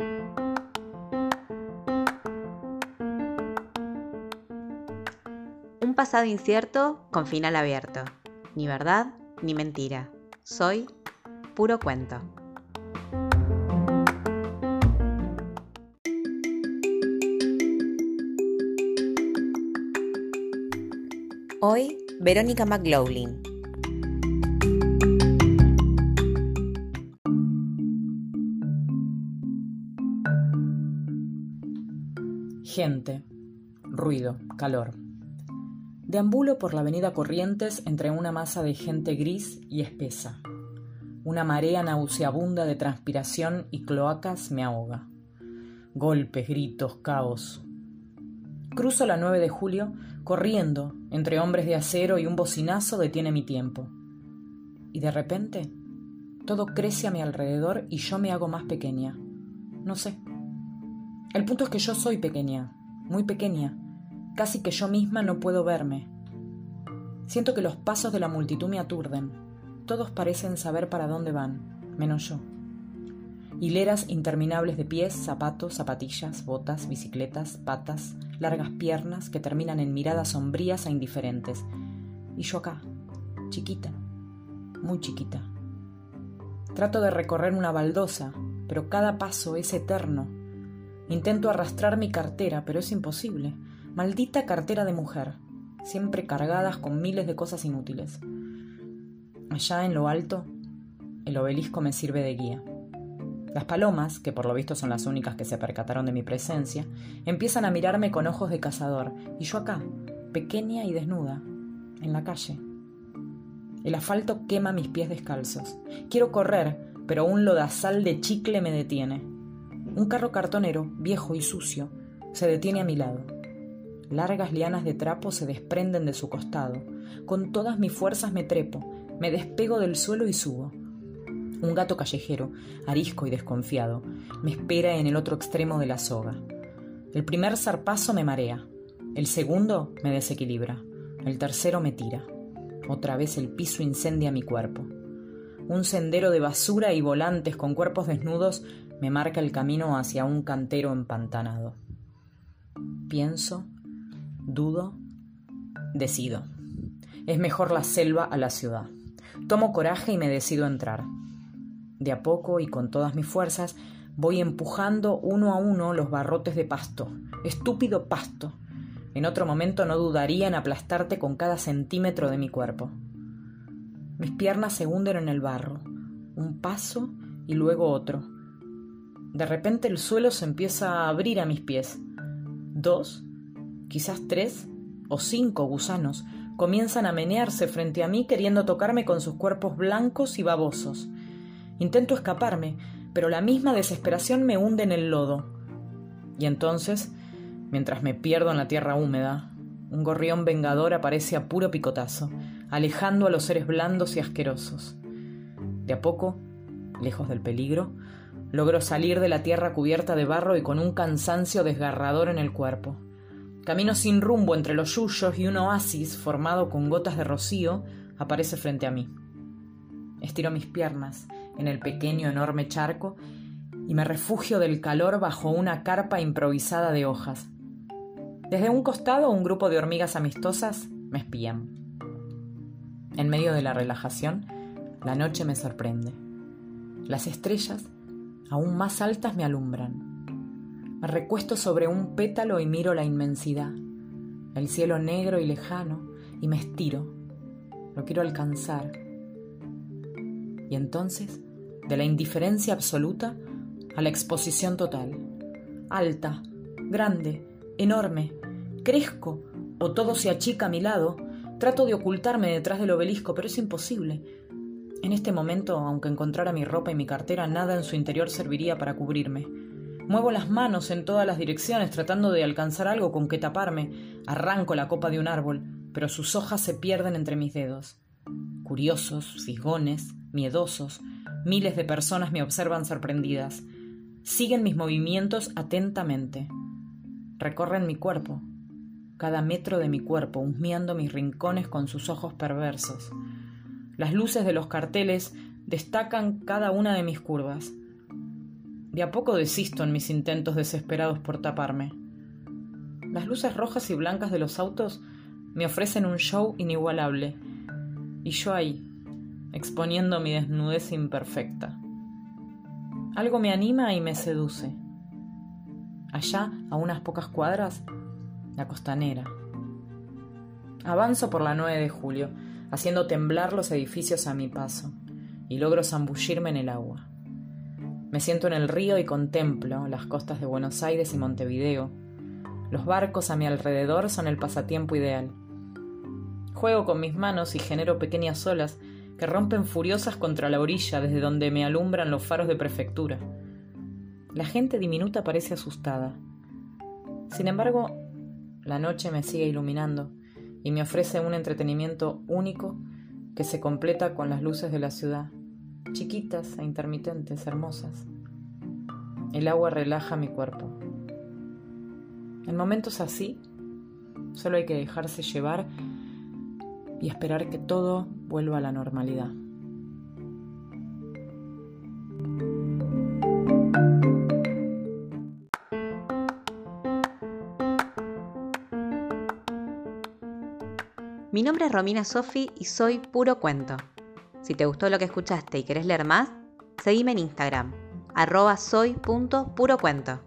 Un pasado incierto con final abierto. Ni verdad ni mentira. Soy puro cuento. Hoy, Verónica McLaughlin. Gente, ruido, calor. Deambulo por la avenida Corrientes entre una masa de gente gris y espesa. Una marea nauseabunda de transpiración y cloacas me ahoga. Golpes, gritos, caos. Cruzo la 9 de julio corriendo entre hombres de acero y un bocinazo detiene mi tiempo. Y de repente, todo crece a mi alrededor y yo me hago más pequeña. No sé. El punto es que yo soy pequeña, muy pequeña, casi que yo misma no puedo verme. Siento que los pasos de la multitud me aturden. Todos parecen saber para dónde van, menos yo. Hileras interminables de pies, zapatos, zapatillas, botas, bicicletas, patas, largas piernas que terminan en miradas sombrías e indiferentes. Y yo acá, chiquita, muy chiquita. Trato de recorrer una baldosa, pero cada paso es eterno. Intento arrastrar mi cartera, pero es imposible. Maldita cartera de mujer, siempre cargadas con miles de cosas inútiles. Allá en lo alto, el obelisco me sirve de guía. Las palomas, que por lo visto son las únicas que se percataron de mi presencia, empiezan a mirarme con ojos de cazador, y yo acá, pequeña y desnuda, en la calle. El asfalto quema mis pies descalzos. Quiero correr, pero un lodazal de chicle me detiene. Un carro cartonero, viejo y sucio, se detiene a mi lado. Largas lianas de trapo se desprenden de su costado. Con todas mis fuerzas me trepo, me despego del suelo y subo. Un gato callejero, arisco y desconfiado, me espera en el otro extremo de la soga. El primer zarpazo me marea, el segundo me desequilibra, el tercero me tira. Otra vez el piso incendia mi cuerpo. Un sendero de basura y volantes con cuerpos desnudos me marca el camino hacia un cantero empantanado. Pienso, dudo, decido. Es mejor la selva a la ciudad. Tomo coraje y me decido entrar. De a poco y con todas mis fuerzas voy empujando uno a uno los barrotes de pasto. Estúpido pasto. En otro momento no dudaría en aplastarte con cada centímetro de mi cuerpo. Mis piernas se hunden en el barro. Un paso y luego otro. De repente el suelo se empieza a abrir a mis pies. Dos, quizás tres o cinco gusanos comienzan a menearse frente a mí queriendo tocarme con sus cuerpos blancos y babosos. Intento escaparme, pero la misma desesperación me hunde en el lodo. Y entonces, mientras me pierdo en la tierra húmeda, un gorrión vengador aparece a puro picotazo, alejando a los seres blandos y asquerosos. De a poco, lejos del peligro, logro salir de la tierra cubierta de barro y con un cansancio desgarrador en el cuerpo. Camino sin rumbo entre los yuyos y un oasis formado con gotas de rocío aparece frente a mí. Estiro mis piernas en el pequeño enorme charco y me refugio del calor bajo una carpa improvisada de hojas. Desde un costado un grupo de hormigas amistosas me espían. En medio de la relajación, la noche me sorprende. Las estrellas, aún más altas, me alumbran. Me recuesto sobre un pétalo y miro la inmensidad, el cielo negro y lejano, y me estiro. Lo quiero alcanzar. Y entonces de la indiferencia absoluta a la exposición total. Alta, grande, enorme, crezco o todo se achica a mi lado, trato de ocultarme detrás del obelisco, pero es imposible. En este momento, aunque encontrara mi ropa y mi cartera, nada en su interior serviría para cubrirme. Muevo las manos en todas las direcciones tratando de alcanzar algo con que taparme. Arranco la copa de un árbol, pero sus hojas se pierden entre mis dedos. Curiosos, fisgones, miedosos, Miles de personas me observan sorprendidas. Siguen mis movimientos atentamente. Recorren mi cuerpo, cada metro de mi cuerpo, husmeando mis rincones con sus ojos perversos. Las luces de los carteles destacan cada una de mis curvas. De a poco desisto en mis intentos desesperados por taparme. Las luces rojas y blancas de los autos me ofrecen un show inigualable. Y yo ahí, exponiendo mi desnudez imperfecta. Algo me anima y me seduce. Allá, a unas pocas cuadras, la costanera. Avanzo por la 9 de julio, haciendo temblar los edificios a mi paso, y logro zambullirme en el agua. Me siento en el río y contemplo las costas de Buenos Aires y Montevideo. Los barcos a mi alrededor son el pasatiempo ideal. Juego con mis manos y genero pequeñas olas que rompen furiosas contra la orilla desde donde me alumbran los faros de prefectura. La gente diminuta parece asustada. Sin embargo, la noche me sigue iluminando y me ofrece un entretenimiento único que se completa con las luces de la ciudad, chiquitas e intermitentes, hermosas. El agua relaja mi cuerpo. En momentos así, solo hay que dejarse llevar y esperar que todo vuelva a la normalidad. Mi nombre es Romina Sofi y soy Puro Cuento. Si te gustó lo que escuchaste y querés leer más, seguime en Instagram, arroba soy.purocuento.